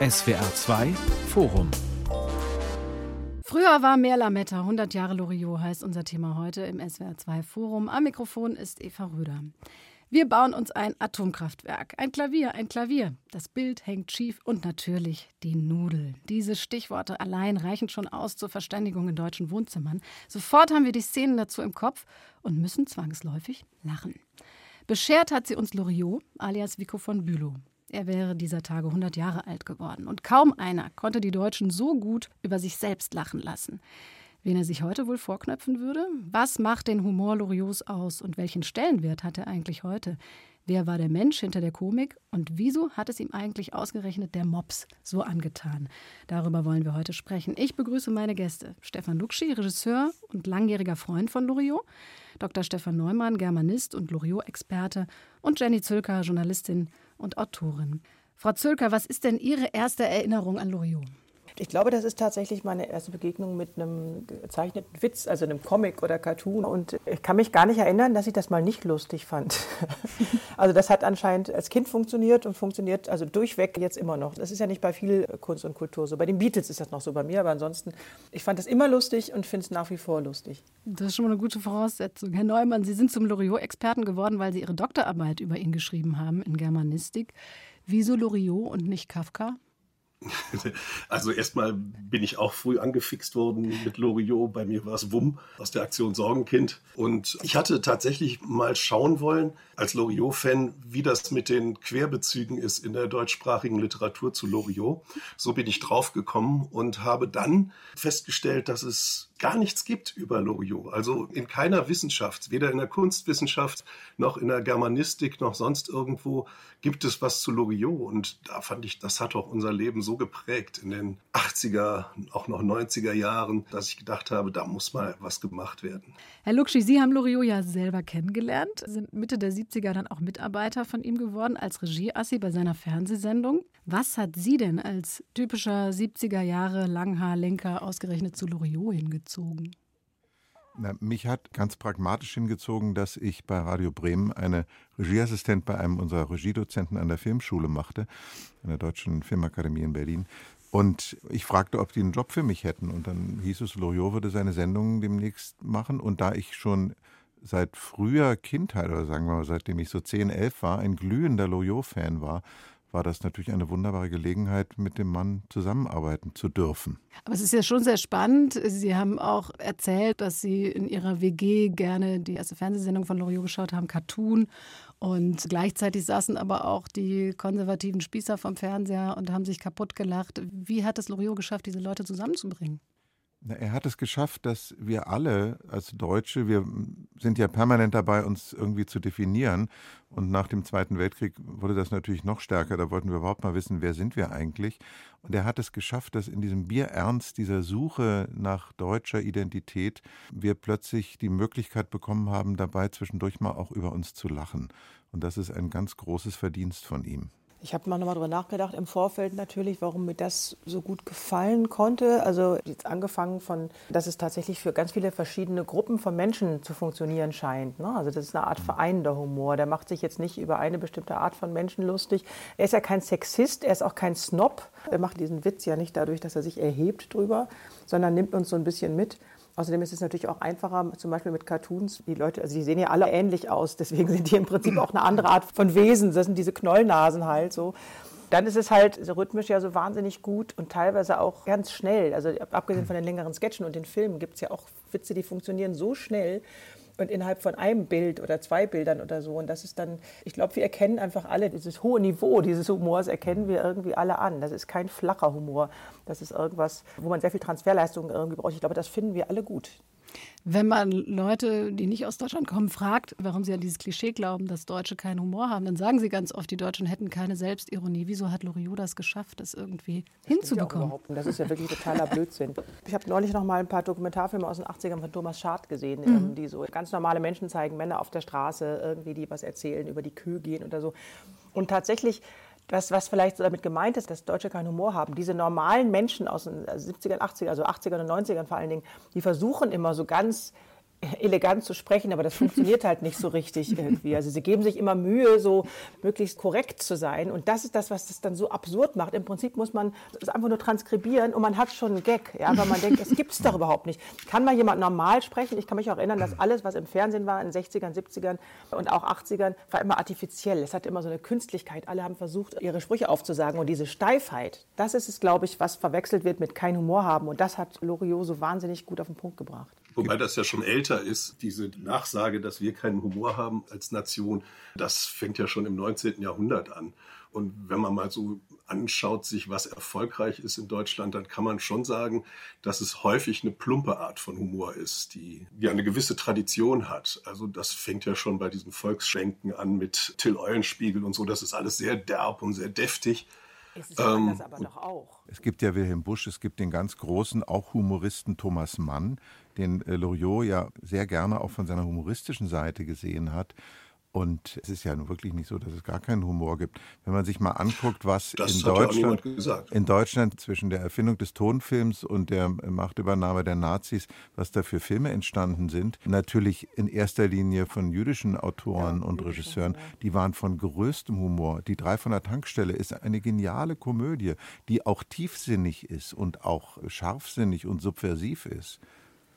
SWR 2 Forum Früher war mehr Lametta, 100 Jahre Loriot heißt unser Thema heute im SWR 2 Forum. Am Mikrofon ist Eva Röder. Wir bauen uns ein Atomkraftwerk, ein Klavier, ein Klavier. Das Bild hängt schief und natürlich die Nudel. Diese Stichworte allein reichen schon aus zur Verständigung in deutschen Wohnzimmern. Sofort haben wir die Szenen dazu im Kopf und müssen zwangsläufig lachen. Beschert hat sie uns Loriot, alias Vico von Bülow. Er wäre dieser Tage 100 Jahre alt geworden. Und kaum einer konnte die Deutschen so gut über sich selbst lachen lassen. Wen er sich heute wohl vorknöpfen würde? Was macht den Humor Loriots aus und welchen Stellenwert hat er eigentlich heute? Wer war der Mensch hinter der Komik und wieso hat es ihm eigentlich ausgerechnet der Mops so angetan? Darüber wollen wir heute sprechen. Ich begrüße meine Gäste. Stefan Luxi, Regisseur und langjähriger Freund von Loriot, Dr. Stefan Neumann, Germanist und Loriot-Experte und Jenny Zülker, Journalistin und Autorin. Frau Zülker, was ist denn Ihre erste Erinnerung an Loriot? Ich glaube, das ist tatsächlich meine erste Begegnung mit einem gezeichneten Witz, also einem Comic oder Cartoon. Und ich kann mich gar nicht erinnern, dass ich das mal nicht lustig fand. also das hat anscheinend als Kind funktioniert und funktioniert also durchweg jetzt immer noch. Das ist ja nicht bei viel Kunst und Kultur so. Bei den Beatles ist das noch so bei mir, aber ansonsten, ich fand das immer lustig und finde es nach wie vor lustig. Das ist schon mal eine gute Voraussetzung. Herr Neumann, Sie sind zum Loriot-Experten geworden, weil Sie Ihre Doktorarbeit über ihn geschrieben haben in Germanistik. Wieso Loriot und nicht Kafka? Also erstmal bin ich auch früh angefixt worden mit Loriot. Bei mir war es Wumm aus der Aktion Sorgenkind. Und ich hatte tatsächlich mal schauen wollen, als Loriot-Fan, wie das mit den Querbezügen ist in der deutschsprachigen Literatur zu Loriot. So bin ich draufgekommen und habe dann festgestellt, dass es gar nichts gibt über Loriot. Also in keiner Wissenschaft, weder in der Kunstwissenschaft noch in der Germanistik noch sonst irgendwo gibt es was zu Loriot. Und da fand ich, das hat auch unser Leben so geprägt in den 80er, auch noch 90er Jahren, dass ich gedacht habe, da muss mal was gemacht werden. Herr Luxi, Sie haben Loriot ja selber kennengelernt, sind Mitte der 70er dann auch Mitarbeiter von ihm geworden als Regieassi bei seiner Fernsehsendung. Was hat Sie denn als typischer 70er Jahre Langhaar-Lenker ausgerechnet zu Loriot hingezogen? Na, mich hat ganz pragmatisch hingezogen, dass ich bei Radio Bremen eine Regieassistent bei einem unserer Regiedozenten an der Filmschule machte, an der Deutschen Filmakademie in Berlin. Und ich fragte, ob die einen Job für mich hätten. Und dann hieß es, Loriot würde seine Sendungen demnächst machen. Und da ich schon seit früher Kindheit, oder sagen wir mal, seitdem ich so 10, 11 war, ein glühender Loriot-Fan war, war das natürlich eine wunderbare Gelegenheit, mit dem Mann zusammenarbeiten zu dürfen. Aber es ist ja schon sehr spannend. Sie haben auch erzählt, dass Sie in Ihrer WG gerne die erste Fernsehsendung von Loriot geschaut haben, Cartoon. Und gleichzeitig saßen aber auch die konservativen Spießer vom Fernseher und haben sich kaputt gelacht. Wie hat es Loriot geschafft, diese Leute zusammenzubringen? Er hat es geschafft, dass wir alle als Deutsche, wir sind ja permanent dabei, uns irgendwie zu definieren. Und nach dem Zweiten Weltkrieg wurde das natürlich noch stärker. Da wollten wir überhaupt mal wissen, wer sind wir eigentlich. Und er hat es geschafft, dass in diesem Bierernst dieser Suche nach deutscher Identität wir plötzlich die Möglichkeit bekommen haben, dabei zwischendurch mal auch über uns zu lachen. Und das ist ein ganz großes Verdienst von ihm. Ich habe mal nochmal drüber nachgedacht im Vorfeld natürlich, warum mir das so gut gefallen konnte. Also jetzt angefangen von, dass es tatsächlich für ganz viele verschiedene Gruppen von Menschen zu funktionieren scheint. Ne? Also das ist eine Art vereinender Humor. Der macht sich jetzt nicht über eine bestimmte Art von Menschen lustig. Er ist ja kein Sexist, er ist auch kein Snob. Er macht diesen Witz ja nicht dadurch, dass er sich erhebt drüber, sondern nimmt uns so ein bisschen mit. Außerdem ist es natürlich auch einfacher, zum Beispiel mit Cartoons. Die Leute, also die sehen ja alle ähnlich aus, deswegen sind die im Prinzip auch eine andere Art von Wesen. Das sind diese Knollnasen halt so. Dann ist es halt so rhythmisch ja so wahnsinnig gut und teilweise auch ganz schnell. Also abgesehen von den längeren Sketchen und den Filmen gibt es ja auch Witze, die funktionieren so schnell, und innerhalb von einem Bild oder zwei Bildern oder so. Und das ist dann, ich glaube, wir erkennen einfach alle dieses hohe Niveau dieses Humors, erkennen wir irgendwie alle an. Das ist kein flacher Humor. Das ist irgendwas, wo man sehr viel Transferleistung irgendwie braucht. Ich glaube, das finden wir alle gut. Wenn man Leute, die nicht aus Deutschland kommen, fragt, warum sie an dieses Klischee glauben, dass Deutsche keinen Humor haben, dann sagen sie ganz oft, die Deutschen hätten keine Selbstironie. Wieso hat Loriot das geschafft, das irgendwie das hinzubekommen? Ja das ist ja wirklich totaler Blödsinn. Ich habe neulich noch mal ein paar Dokumentarfilme aus den 80ern von Thomas Schad gesehen, mhm. Ähm, die so ganz normale Menschen zeigen, Männer auf der Straße, irgendwie die was erzählen, über die Kühe gehen oder so. Und tatsächlich das, was vielleicht damit gemeint ist, dass Deutsche keinen Humor haben. Diese normalen Menschen aus den 70ern, 80ern, also 80ern und 90ern vor allen Dingen, die versuchen immer so ganz elegant zu sprechen, aber das funktioniert halt nicht so richtig irgendwie. Also sie geben sich immer Mühe, so möglichst korrekt zu sein. Und das ist das, was das dann so absurd macht. Im Prinzip muss man es einfach nur transkribieren und man hat schon einen Gag. Ja, weil man denkt, das gibt es doch überhaupt nicht. Kann mal jemand normal sprechen? Ich kann mich auch erinnern, dass alles, was im Fernsehen war, in den 60ern, 70ern und auch 80ern, war immer artifiziell. Es hatte immer so eine Künstlichkeit. Alle haben versucht, ihre Sprüche aufzusagen. Und diese Steifheit, das ist es, glaube ich, was verwechselt wird mit kein Humor haben. Und das hat Loriot so wahnsinnig gut auf den Punkt gebracht. Wobei das ja schon älter ist, diese Nachsage, dass wir keinen Humor haben als Nation, das fängt ja schon im 19. Jahrhundert an. Und wenn man mal so anschaut, sich was erfolgreich ist in Deutschland, dann kann man schon sagen, dass es häufig eine plumpe Art von Humor ist, die, die eine gewisse Tradition hat. Also das fängt ja schon bei diesen Volksschenken an mit Till Eulenspiegel und so. Das ist alles sehr derb und sehr deftig. Es ist ja ähm, anders, aber doch auch. Es gibt ja Wilhelm Busch, es gibt den ganz großen, auch Humoristen Thomas Mann, den äh, Loriot ja sehr gerne auch von seiner humoristischen Seite gesehen hat. Und es ist ja nun wirklich nicht so, dass es gar keinen Humor gibt. Wenn man sich mal anguckt, was in Deutschland, in Deutschland zwischen der Erfindung des Tonfilms und der Machtübernahme der Nazis, was da für Filme entstanden sind, natürlich in erster Linie von jüdischen Autoren ja, und Regisseuren, die waren von größtem Humor. Die Drei von der Tankstelle ist eine geniale Komödie, die auch tiefsinnig ist und auch scharfsinnig und subversiv ist.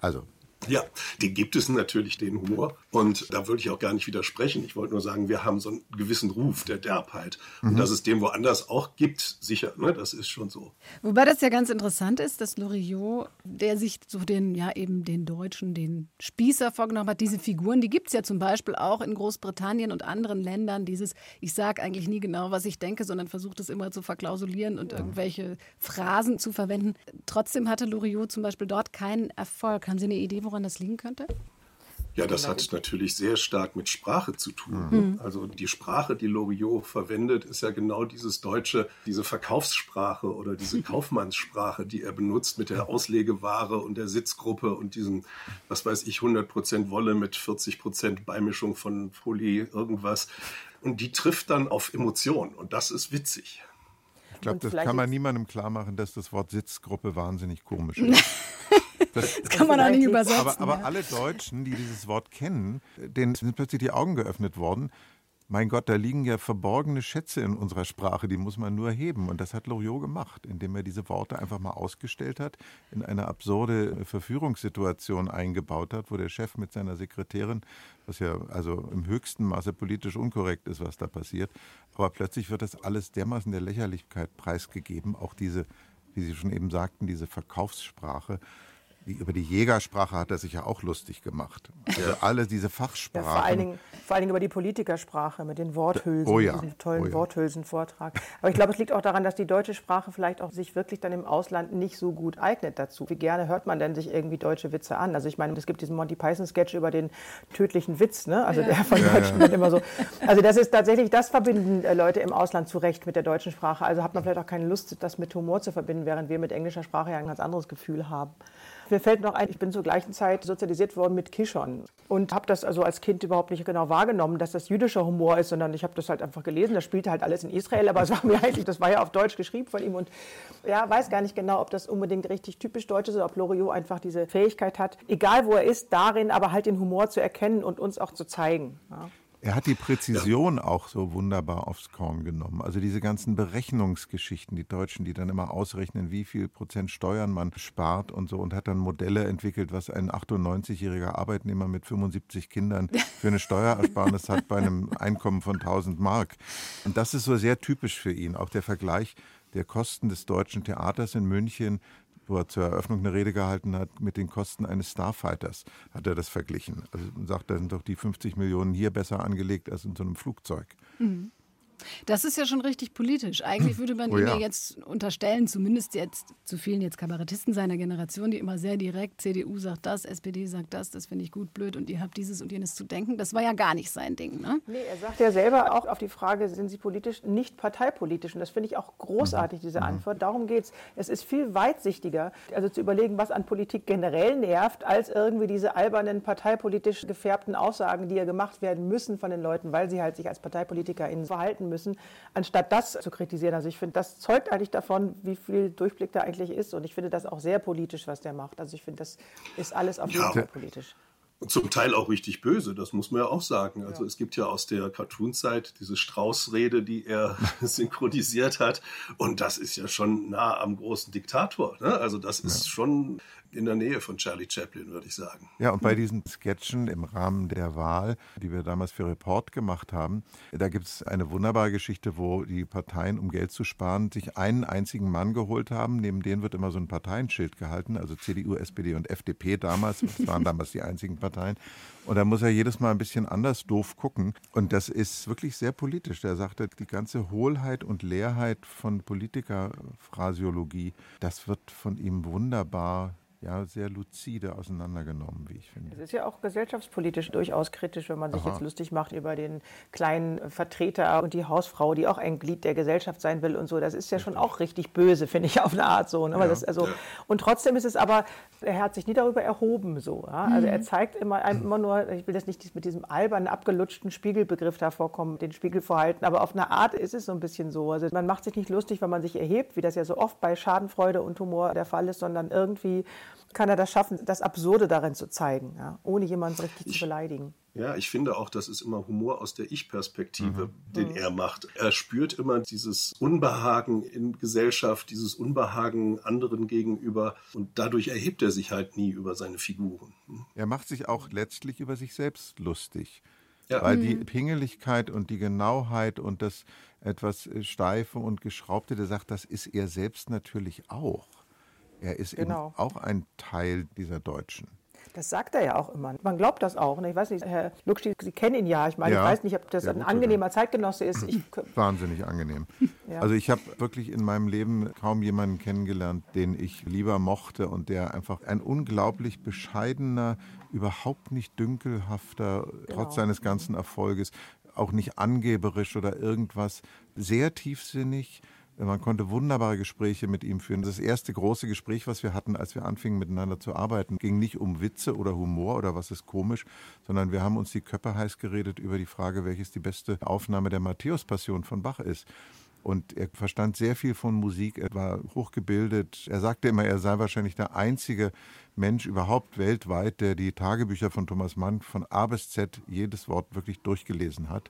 Also ja, den gibt es natürlich, den Humor. Und da würde ich auch gar nicht widersprechen. Ich wollte nur sagen, wir haben so einen gewissen Ruf der Derbheit. Mhm. Und dass es den woanders auch gibt, sicher, ne, das ist schon so. Wobei das ja ganz interessant ist, dass Loriot, der sich so den, ja eben den Deutschen, den Spießer vorgenommen hat, diese Figuren, die gibt es ja zum Beispiel auch in Großbritannien und anderen Ländern. Dieses, ich sage eigentlich nie genau, was ich denke, sondern versuche das immer zu verklausulieren und irgendwelche Phrasen zu verwenden. Trotzdem hatte Loriot zum Beispiel dort keinen Erfolg. Haben Sie eine Idee, woran das liegen könnte? Ja, das hat natürlich sehr stark mit Sprache zu tun. Mhm. Also die Sprache, die Loriot verwendet, ist ja genau dieses deutsche, diese Verkaufssprache oder diese Kaufmannssprache, die er benutzt mit der Auslegeware und der Sitzgruppe und diesem, was weiß ich, 100% Wolle mit 40% Beimischung von Folie, irgendwas. Und die trifft dann auf Emotionen und das ist witzig. Ich glaube, das kann man niemandem klar machen, dass das Wort Sitzgruppe wahnsinnig komisch ist. Das, das kann man auch nicht übersetzen. Aber, aber ja. alle Deutschen, die dieses Wort kennen, denen sind plötzlich die Augen geöffnet worden. Mein Gott, da liegen ja verborgene Schätze in unserer Sprache, die muss man nur heben. Und das hat Loriot gemacht, indem er diese Worte einfach mal ausgestellt hat, in eine absurde Verführungssituation eingebaut hat, wo der Chef mit seiner Sekretärin, was ja also im höchsten Maße politisch unkorrekt ist, was da passiert, aber plötzlich wird das alles dermaßen der Lächerlichkeit preisgegeben, auch diese, wie Sie schon eben sagten, diese Verkaufssprache über die Jägersprache hat er sich ja auch lustig gemacht. Also ja. alle diese Fachsprachen. Ja, vor, allen Dingen, vor allen Dingen über die Politikersprache mit den Worthülsen, oh ja. diesem tollen oh ja. Worthülsenvortrag. Aber ich glaube, es liegt auch daran, dass die deutsche Sprache vielleicht auch sich wirklich dann im Ausland nicht so gut eignet dazu. Wie gerne hört man denn sich irgendwie deutsche Witze an? Also ich meine, es gibt diesen Monty Python-Sketch über den tödlichen Witz, ne? Also der von Deutschen ja. immer so. Also das ist tatsächlich, das verbinden äh, Leute im Ausland zu Recht mit der deutschen Sprache. Also hat man vielleicht auch keine Lust, das mit Humor zu verbinden, während wir mit englischer Sprache ja ein ganz anderes Gefühl haben. Mir fällt noch ein, ich bin zur gleichen Zeit sozialisiert worden mit Kishon und habe das also als Kind überhaupt nicht genau wahrgenommen, dass das jüdischer Humor ist, sondern ich habe das halt einfach gelesen. Das spielte halt alles in Israel, aber es war mir eigentlich, das war ja auf Deutsch geschrieben von ihm und ja, weiß gar nicht genau, ob das unbedingt richtig typisch deutsch ist oder ob Loriot einfach diese Fähigkeit hat, egal wo er ist, darin aber halt den Humor zu erkennen und uns auch zu zeigen. Ja. Er hat die Präzision ja. auch so wunderbar aufs Korn genommen. Also diese ganzen Berechnungsgeschichten, die Deutschen, die dann immer ausrechnen, wie viel Prozent Steuern man spart und so und hat dann Modelle entwickelt, was ein 98-jähriger Arbeitnehmer mit 75 Kindern für eine Steuerersparnis hat bei einem Einkommen von 1000 Mark. Und das ist so sehr typisch für ihn. Auch der Vergleich der Kosten des deutschen Theaters in München wo er zur Eröffnung eine Rede gehalten hat, mit den Kosten eines Starfighters hat er das verglichen. Also sagt, da sind doch die 50 Millionen hier besser angelegt als in so einem Flugzeug. Mhm. Das ist ja schon richtig politisch. Eigentlich würde man oh, ihm ja. jetzt unterstellen, zumindest jetzt zu vielen jetzt Kabarettisten seiner Generation, die immer sehr direkt, CDU sagt das, SPD sagt das, das finde ich gut, blöd und ihr habt dieses und jenes zu denken. Das war ja gar nicht sein Ding. Ne? Nee, er sagt ja selber auch auf die Frage, sind Sie politisch, nicht parteipolitisch. Und das finde ich auch großartig, diese mhm. Antwort. Darum geht es. Es ist viel weitsichtiger, also zu überlegen, was an Politik generell nervt, als irgendwie diese albernen parteipolitisch gefärbten Aussagen, die ja gemacht werden müssen von den Leuten, weil sie halt sich als ParteipolitikerInnen verhalten müssen, anstatt das zu kritisieren. Also ich finde, das zeugt eigentlich davon, wie viel Durchblick da eigentlich ist. Und ich finde das auch sehr politisch, was der macht. Also ich finde, das ist alles auf jeden Fall politisch. Zum Teil auch richtig böse, das muss man ja auch sagen. Also ja. es gibt ja aus der Cartoon-Zeit diese Strauß-Rede, die er synchronisiert hat. Und das ist ja schon nah am großen Diktator. Ne? Also das ist ja. schon in der Nähe von Charlie Chaplin, würde ich sagen. Ja, und bei diesen Sketchen im Rahmen der Wahl, die wir damals für Report gemacht haben, da gibt es eine wunderbare Geschichte, wo die Parteien, um Geld zu sparen, sich einen einzigen Mann geholt haben. Neben denen wird immer so ein Parteienschild gehalten, also CDU, SPD und FDP damals. Das waren damals die einzigen Parteien. Und da muss er jedes Mal ein bisschen anders doof gucken. Und das ist wirklich sehr politisch. Der sagte, die ganze Hohlheit und Leerheit von Politikerphrasiologie, das wird von ihm wunderbar ja sehr lucide auseinandergenommen, wie ich finde. Es ist ja auch gesellschaftspolitisch durchaus kritisch, wenn man sich Aha. jetzt lustig macht über den kleinen Vertreter und die Hausfrau, die auch ein Glied der Gesellschaft sein will und so. Das ist ja schon auch richtig böse, finde ich, auf eine Art so. Ne? Ja, das, also. Und trotzdem ist es aber, er hat sich nie darüber erhoben so. Ja? Also mhm. er zeigt immer, immer nur, ich will das nicht mit diesem albernen, abgelutschten Spiegelbegriff da vorkommen, den Spiegel vorhalten, aber auf eine Art ist es so ein bisschen so. Also man macht sich nicht lustig, wenn man sich erhebt, wie das ja so oft bei Schadenfreude und Humor der Fall ist, sondern irgendwie kann er das schaffen, das Absurde darin zu zeigen, ja, ohne jemanden richtig ich, zu beleidigen. Ja, ich finde auch, das ist immer Humor aus der Ich-Perspektive, mhm. den mhm. er macht. Er spürt immer dieses Unbehagen in Gesellschaft, dieses Unbehagen anderen gegenüber und dadurch erhebt er sich halt nie über seine Figuren. Er macht sich auch letztlich über sich selbst lustig. Ja. Weil die mhm. Pingeligkeit und die Genauheit und das etwas Steife und Geschraubte, der sagt, das ist er selbst natürlich auch. Er ist genau. eben auch ein Teil dieser Deutschen. Das sagt er ja auch immer. Man glaubt das auch. Ne? Ich weiß nicht, Herr Luxi, Sie kennen ihn ja. Ich meine, ja, ich weiß nicht, ob das ein angenehmer Zeitgenosse ist. Ich, Wahnsinnig angenehm. Ja. Also ich habe wirklich in meinem Leben kaum jemanden kennengelernt, den ich lieber mochte und der einfach ein unglaublich bescheidener, überhaupt nicht dünkelhafter, genau. trotz seines ganzen Erfolges, auch nicht angeberisch oder irgendwas, sehr tiefsinnig, man konnte wunderbare Gespräche mit ihm führen. Das erste große Gespräch, was wir hatten, als wir anfingen miteinander zu arbeiten, ging nicht um Witze oder Humor oder was ist komisch, sondern wir haben uns die Köpfe heiß geredet über die Frage, welches die beste Aufnahme der Matthäus-Passion von Bach ist. Und er verstand sehr viel von Musik, er war hochgebildet. Er sagte immer, er sei wahrscheinlich der einzige Mensch überhaupt weltweit, der die Tagebücher von Thomas Mann von A bis Z jedes Wort wirklich durchgelesen hat.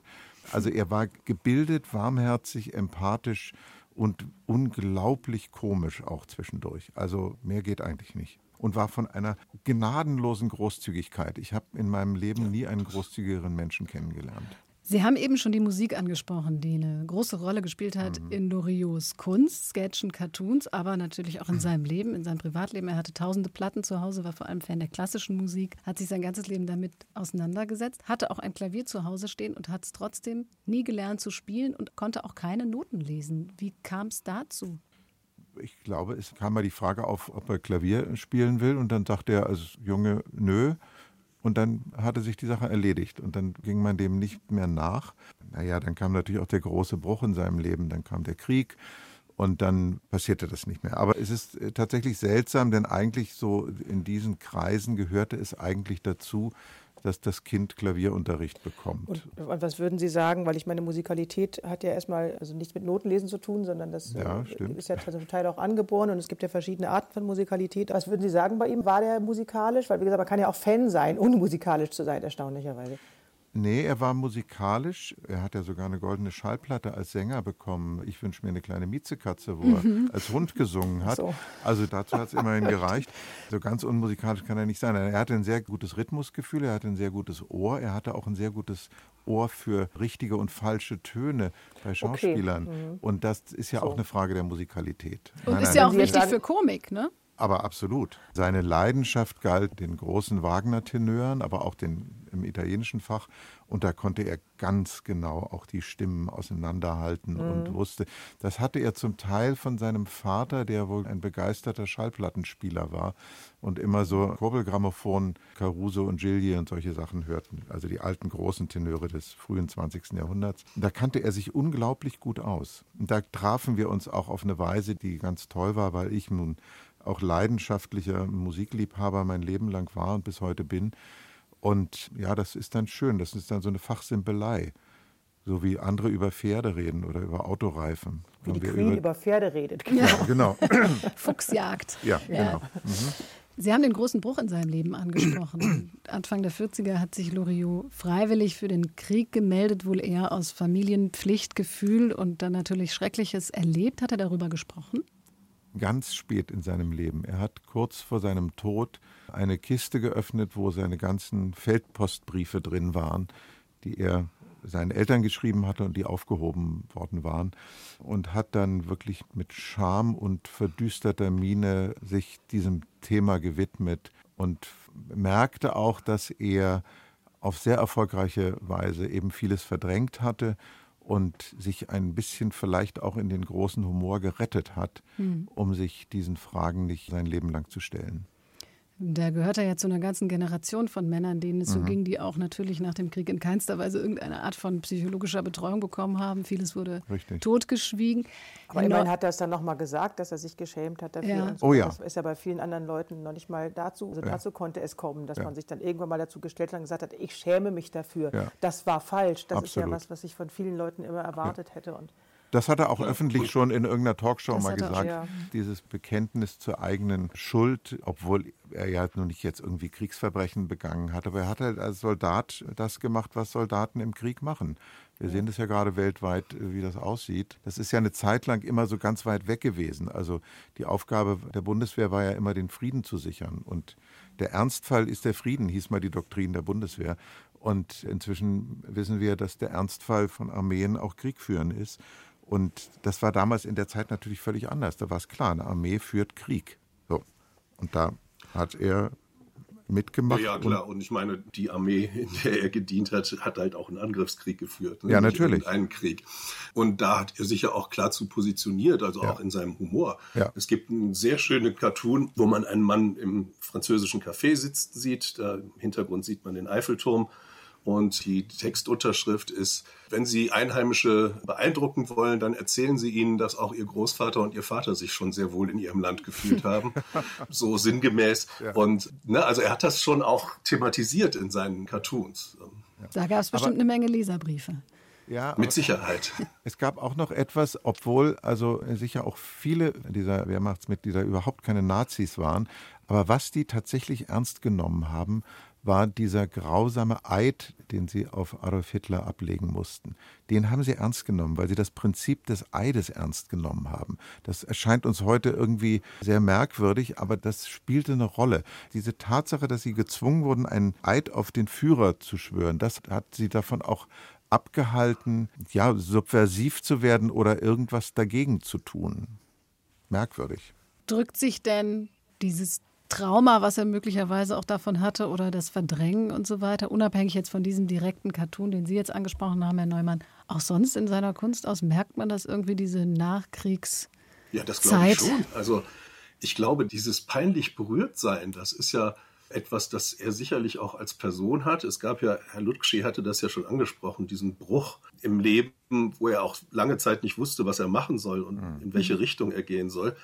Also er war gebildet, warmherzig, empathisch und unglaublich komisch auch zwischendurch. Also mehr geht eigentlich nicht. Und war von einer gnadenlosen Großzügigkeit. Ich habe in meinem Leben nie einen großzügigeren Menschen kennengelernt. Sie haben eben schon die Musik angesprochen, die eine große Rolle gespielt hat mhm. in Loriots Kunst, Sketchen, Cartoons, aber natürlich auch in seinem Leben, in seinem Privatleben. Er hatte tausende Platten zu Hause, war vor allem Fan der klassischen Musik, hat sich sein ganzes Leben damit auseinandergesetzt, hatte auch ein Klavier zu Hause stehen und hat es trotzdem nie gelernt zu spielen und konnte auch keine Noten lesen. Wie kam es dazu? Ich glaube, es kam mal die Frage auf, ob er Klavier spielen will und dann sagte er als Junge, nö. Und dann hatte sich die Sache erledigt und dann ging man dem nicht mehr nach. Naja, dann kam natürlich auch der große Bruch in seinem Leben, dann kam der Krieg und dann passierte das nicht mehr. Aber es ist äh, tatsächlich seltsam, denn eigentlich so in diesen Kreisen gehörte es eigentlich dazu, dass das Kind Klavierunterricht bekommt. Und, und, was würden Sie sagen? Weil ich meine, Musikalität hat ja erstmal also nichts mit Notenlesen zu tun, sondern das ja, äh, ist ja zum Teil auch angeboren und es gibt ja verschiedene Arten von Musikalität. Was würden Sie sagen bei ihm? War der musikalisch? Weil, wie gesagt, man kann ja auch Fan sein, unmusikalisch zu sein, erstaunlicherweise. Nee, er war musikalisch. Er hat ja sogar eine goldene Schallplatte als Sänger bekommen. Ich wünsche mir eine kleine Miezekatze, wo mhm. er als Hund gesungen hat. So. Also dazu hat es immerhin gereicht. So ganz unmusikalisch kann er nicht sein. Er hatte ein sehr gutes Rhythmusgefühl, er hatte ein sehr gutes Ohr, er hatte auch ein sehr gutes Ohr für richtige und falsche Töne bei Schauspielern. Okay. Mhm. Und das ist ja so. auch eine Frage der Musikalität. Und nein, ist nein, ja auch wichtig für Komik, ne? Aber absolut. Seine Leidenschaft galt den großen Wagner-Tenören, aber auch den im italienischen Fach. Und da konnte er ganz genau auch die Stimmen auseinanderhalten mhm. und wusste, das hatte er zum Teil von seinem Vater, der wohl ein begeisterter Schallplattenspieler war und immer so Kurbelgrammophon, Caruso und Gigli und solche Sachen hörten. Also die alten großen Tenöre des frühen 20. Jahrhunderts. Da kannte er sich unglaublich gut aus. Und da trafen wir uns auch auf eine Weise, die ganz toll war, weil ich nun auch leidenschaftlicher Musikliebhaber mein Leben lang war und bis heute bin. Und ja, das ist dann schön, das ist dann so eine Fachsimpelei. So wie andere über Pferde reden oder über Autoreifen. Wie die Queen über, über, Pferde redet, genau. Ja, genau. Fuchsjagd. Ja, ja. genau. Mhm. Sie haben den großen Bruch in seinem Leben angesprochen. Anfang der 40er hat sich Loriot freiwillig für den Krieg gemeldet, wohl eher aus Familienpflichtgefühl und dann natürlich Schreckliches erlebt. Hat er darüber gesprochen? Ganz spät in seinem Leben. Er hat kurz vor seinem Tod eine Kiste geöffnet, wo seine ganzen Feldpostbriefe drin waren, die er seinen Eltern geschrieben hatte und die aufgehoben worden waren und hat dann wirklich mit Scham und verdüsterter Miene sich diesem Thema gewidmet und merkte auch, dass er auf sehr erfolgreiche Weise eben vieles verdrängt hatte und sich ein bisschen vielleicht auch in den großen Humor gerettet hat, hm. um sich diesen Fragen nicht sein Leben lang zu stellen. Da gehört er ja zu einer ganzen Generation von Männern, denen es mhm. so ging, die auch natürlich nach dem Krieg in keinster Weise irgendeine Art von psychologischer Betreuung bekommen haben. Vieles wurde Richtig. totgeschwiegen. Aber in immerhin hat er es dann nochmal gesagt, dass er sich geschämt hat dafür. Ja. So. Oh ja. Das ist ja bei vielen anderen Leuten noch nicht mal dazu. Also ja. dazu konnte es kommen, dass ja. man sich dann irgendwann mal dazu gestellt hat und gesagt hat, ich schäme mich dafür. Ja. Das war falsch. Das Absolut. ist ja was, was ich von vielen Leuten immer erwartet hätte. Und das hat er auch öffentlich schon in irgendeiner Talkshow das mal gesagt. Auch, ja. Dieses Bekenntnis zur eigenen Schuld, obwohl er ja nun nicht jetzt irgendwie Kriegsverbrechen begangen hat, aber er hat halt als Soldat das gemacht, was Soldaten im Krieg machen. Wir sehen das ja gerade weltweit, wie das aussieht. Das ist ja eine Zeit lang immer so ganz weit weg gewesen. Also die Aufgabe der Bundeswehr war ja immer, den Frieden zu sichern. Und der Ernstfall ist der Frieden, hieß mal die Doktrin der Bundeswehr. Und inzwischen wissen wir, dass der Ernstfall von Armeen auch Krieg führen ist. Und das war damals in der Zeit natürlich völlig anders. Da war es klar, eine Armee führt Krieg. So. Und da hat er mitgemacht. Ja, ja klar. Und, und, ich meine, die Armee, in der er gedient hat, hat halt auch einen Angriffskrieg geführt. Ne? Ja, natürlich. Einen Krieg. Und da hat er sich ja auch klar zu positioniert, also ja. auch in seinem Humor. Ja. Es gibt einen sehr schönen Cartoon, wo man einen Mann im französischen Café sitzen sieht. Da im Hintergrund sieht man den Eiffelturm. Und die Textunterschrift ist, wenn Sie Einheimische beeindrucken wollen, dann erzählen Sie ihnen, dass auch Ihr Großvater und Ihr Vater sich schon sehr wohl in Ihrem Land gefühlt haben. so sinngemäß. Ja. Und ne, also er hat das schon auch thematisiert in seinen Cartoons. Da gab es bestimmt Aber eine Menge Leserbriefe. Ja, mit Sicherheit. Es gab auch noch etwas, obwohl also sicher auch viele dieser Wehrmachtsmitglieder überhaupt keine Nazis waren, aber was die tatsächlich ernst genommen haben, war dieser grausame Eid, den sie auf Adolf Hitler ablegen mussten. Den haben sie ernst genommen, weil sie das Prinzip des Eides ernst genommen haben. Das erscheint uns heute irgendwie sehr merkwürdig, aber das spielte eine Rolle. Diese Tatsache, dass sie gezwungen wurden, einen Eid auf den Führer zu schwören, das hat sie davon auch abgehalten, ja, subversiv zu werden oder irgendwas dagegen zu tun. Merkwürdig. Drückt sich denn dieses Trauma, was er möglicherweise auch davon hatte oder das Verdrängen und so weiter, unabhängig jetzt von diesem direkten Cartoon, den Sie jetzt angesprochen haben, Herr Neumann, auch sonst in seiner Kunst aus, merkt man das irgendwie, diese Nachkriegs- Ja, das glaube ich schon. Also ich glaube, dieses peinlich berührt sein, das ist ja etwas, das er sicherlich auch als Person hat. Es gab ja, Herr Lutschi hatte das ja schon angesprochen, diesen Bruch im Leben, wo er auch lange Zeit nicht wusste, was er machen soll und mhm. in welche Richtung er gehen soll.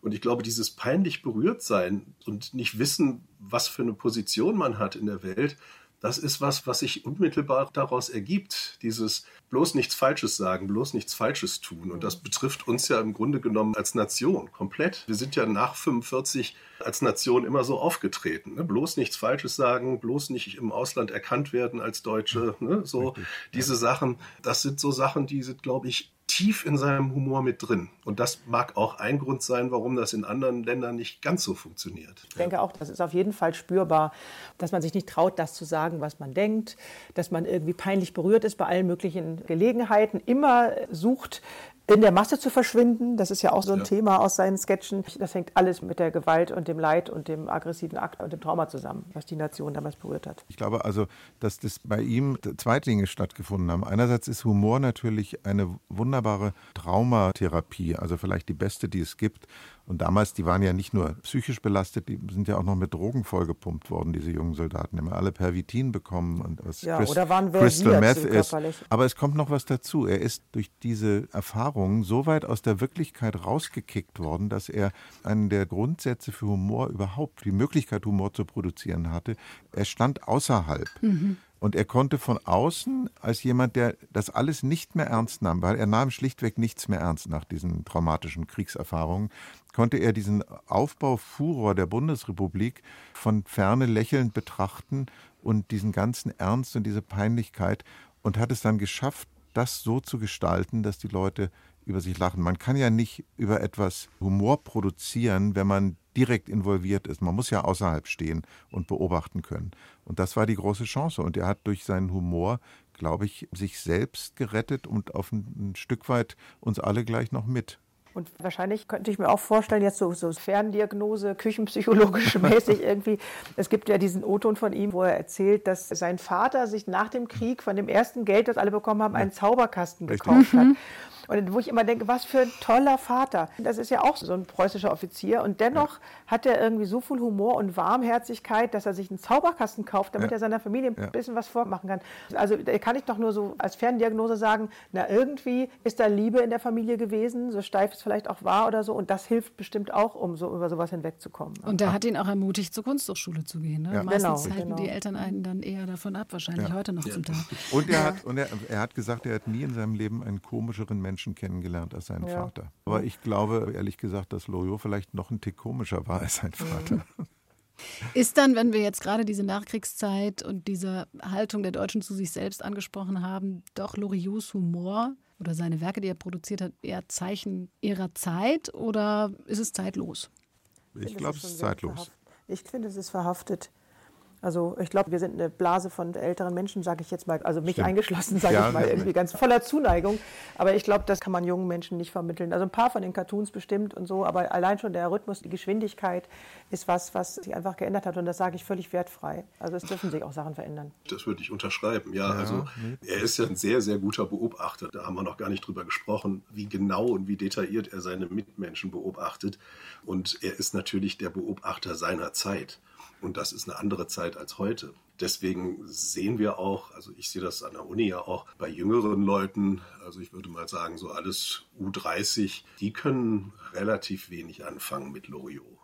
Und ich glaube, dieses peinlich berührt sein und nicht wissen, was für eine Position man hat in der Welt, das ist was, was sich unmittelbar daraus ergibt. Dieses bloß nichts Falsches sagen, bloß nichts Falsches tun. Und das betrifft uns ja im Grunde genommen als Nation komplett. Wir sind ja nach 45 als Nation immer so aufgetreten. Ne? Bloß nichts Falsches sagen, bloß nicht im Ausland erkannt werden als Deutsche. Ne? So diese Sachen, das sind so Sachen, die sind, glaube ich, tief in seinem Humor mit drin. Und das mag auch ein Grund sein, warum das in anderen Ländern nicht ganz so funktioniert. Ich denke auch, das ist auf jeden Fall spürbar, dass man sich nicht traut, das zu sagen, was man denkt, dass man irgendwie peinlich berührt ist bei allen möglichen Gelegenheiten, immer sucht, in der Masse zu verschwinden. Das ist ja auch so ein ja. Thema aus seinen Sketchen. Das hängt alles mit der Gewalt und dem Leid und dem aggressiven Akt und dem Trauma zusammen, was die Nation damals berührt hat. Ich glaube also, dass das bei ihm zwei Dinge stattgefunden haben. Einerseits ist Humor natürlich eine wunderbare Traumatherapie, also vielleicht die beste, die es gibt. Und damals, die waren ja nicht nur psychisch belastet, die sind ja auch noch mit Drogen vollgepumpt worden, diese jungen Soldaten. Die haben alle Pervitin bekommen und was ja, Christ oder waren Crystal Meth ist. Aber es kommt noch was dazu. Er ist durch diese Erfahrungen so weit aus der Wirklichkeit rausgekickt worden, dass er einen der Grundsätze für Humor überhaupt, die Möglichkeit, Humor zu produzieren hatte. Er stand außerhalb. Mhm. Und er konnte von außen, als jemand, der das alles nicht mehr ernst nahm, weil er nahm schlichtweg nichts mehr ernst nach diesen traumatischen Kriegserfahrungen, konnte er diesen Aufbaufuror der Bundesrepublik von ferne lächelnd betrachten und diesen ganzen Ernst und diese Peinlichkeit und hat es dann geschafft, das so zu gestalten, dass die Leute über sich lachen. Man kann ja nicht über etwas Humor produzieren, wenn man direkt involviert ist. Man muss ja außerhalb stehen und beobachten können. Und das war die große Chance. Und er hat durch seinen Humor, glaube ich, sich selbst gerettet und auf ein, ein Stück weit uns alle gleich noch mit. Und wahrscheinlich könnte ich mir auch vorstellen, jetzt so, so Ferndiagnose, küchenpsychologisch mäßig irgendwie. Es gibt ja diesen O-Ton von ihm, wo er erzählt, dass sein Vater sich nach dem Krieg von dem ersten Geld, das alle bekommen haben, einen Zauberkasten gekauft hat. Und wo ich immer denke, was für ein toller Vater. Das ist ja auch so ein preußischer Offizier. Und dennoch hat er irgendwie so viel Humor und Warmherzigkeit, dass er sich einen Zauberkasten kauft, damit ja. er seiner Familie ein ja. bisschen was vormachen kann. Also da kann ich doch nur so als Ferndiagnose sagen, na irgendwie ist da Liebe in der Familie gewesen, so steif es vielleicht auch war oder so. Und das hilft bestimmt auch, um so über sowas hinwegzukommen. Und er hat ihn auch ermutigt, zur Kunsthochschule zu gehen. Ne? Ja. Meistens genau, halten genau. die Eltern einen dann eher davon ab, wahrscheinlich heute noch zum Tag. Und er hat, und er, er hat gesagt, er hat nie in seinem Leben einen komischeren Menschen Menschen kennengelernt als seinen ja. Vater. Aber ich glaube, ehrlich gesagt, dass Loriot vielleicht noch ein Tick komischer war als sein Vater. Ist dann, wenn wir jetzt gerade diese Nachkriegszeit und diese Haltung der Deutschen zu sich selbst angesprochen haben, doch Loriots Humor oder seine Werke, die er produziert hat, eher Zeichen ihrer Zeit oder ist es zeitlos? Ich, ich glaube, es ist zeitlos. Ich finde, es ist verhaftet. Also ich glaube, wir sind eine Blase von älteren Menschen, sage ich jetzt mal, also mich Stimmt. eingeschlossen, sage ja, ich mal, irgendwie ganz voller Zuneigung. Aber ich glaube, das kann man jungen Menschen nicht vermitteln. Also ein paar von den Cartoons bestimmt und so, aber allein schon der Rhythmus, die Geschwindigkeit ist was, was sich einfach geändert hat und das sage ich völlig wertfrei. Also es dürfen sich auch Sachen verändern. Das würde ich unterschreiben, ja. ja also er ist ja ein sehr, sehr guter Beobachter. Da haben wir noch gar nicht drüber gesprochen, wie genau und wie detailliert er seine Mitmenschen beobachtet. Und er ist natürlich der Beobachter seiner Zeit. Und das ist eine andere Zeit als heute. Deswegen sehen wir auch, also ich sehe das an der Uni ja auch bei jüngeren Leuten, also ich würde mal sagen, so alles U30, die können relativ wenig anfangen mit Loriot.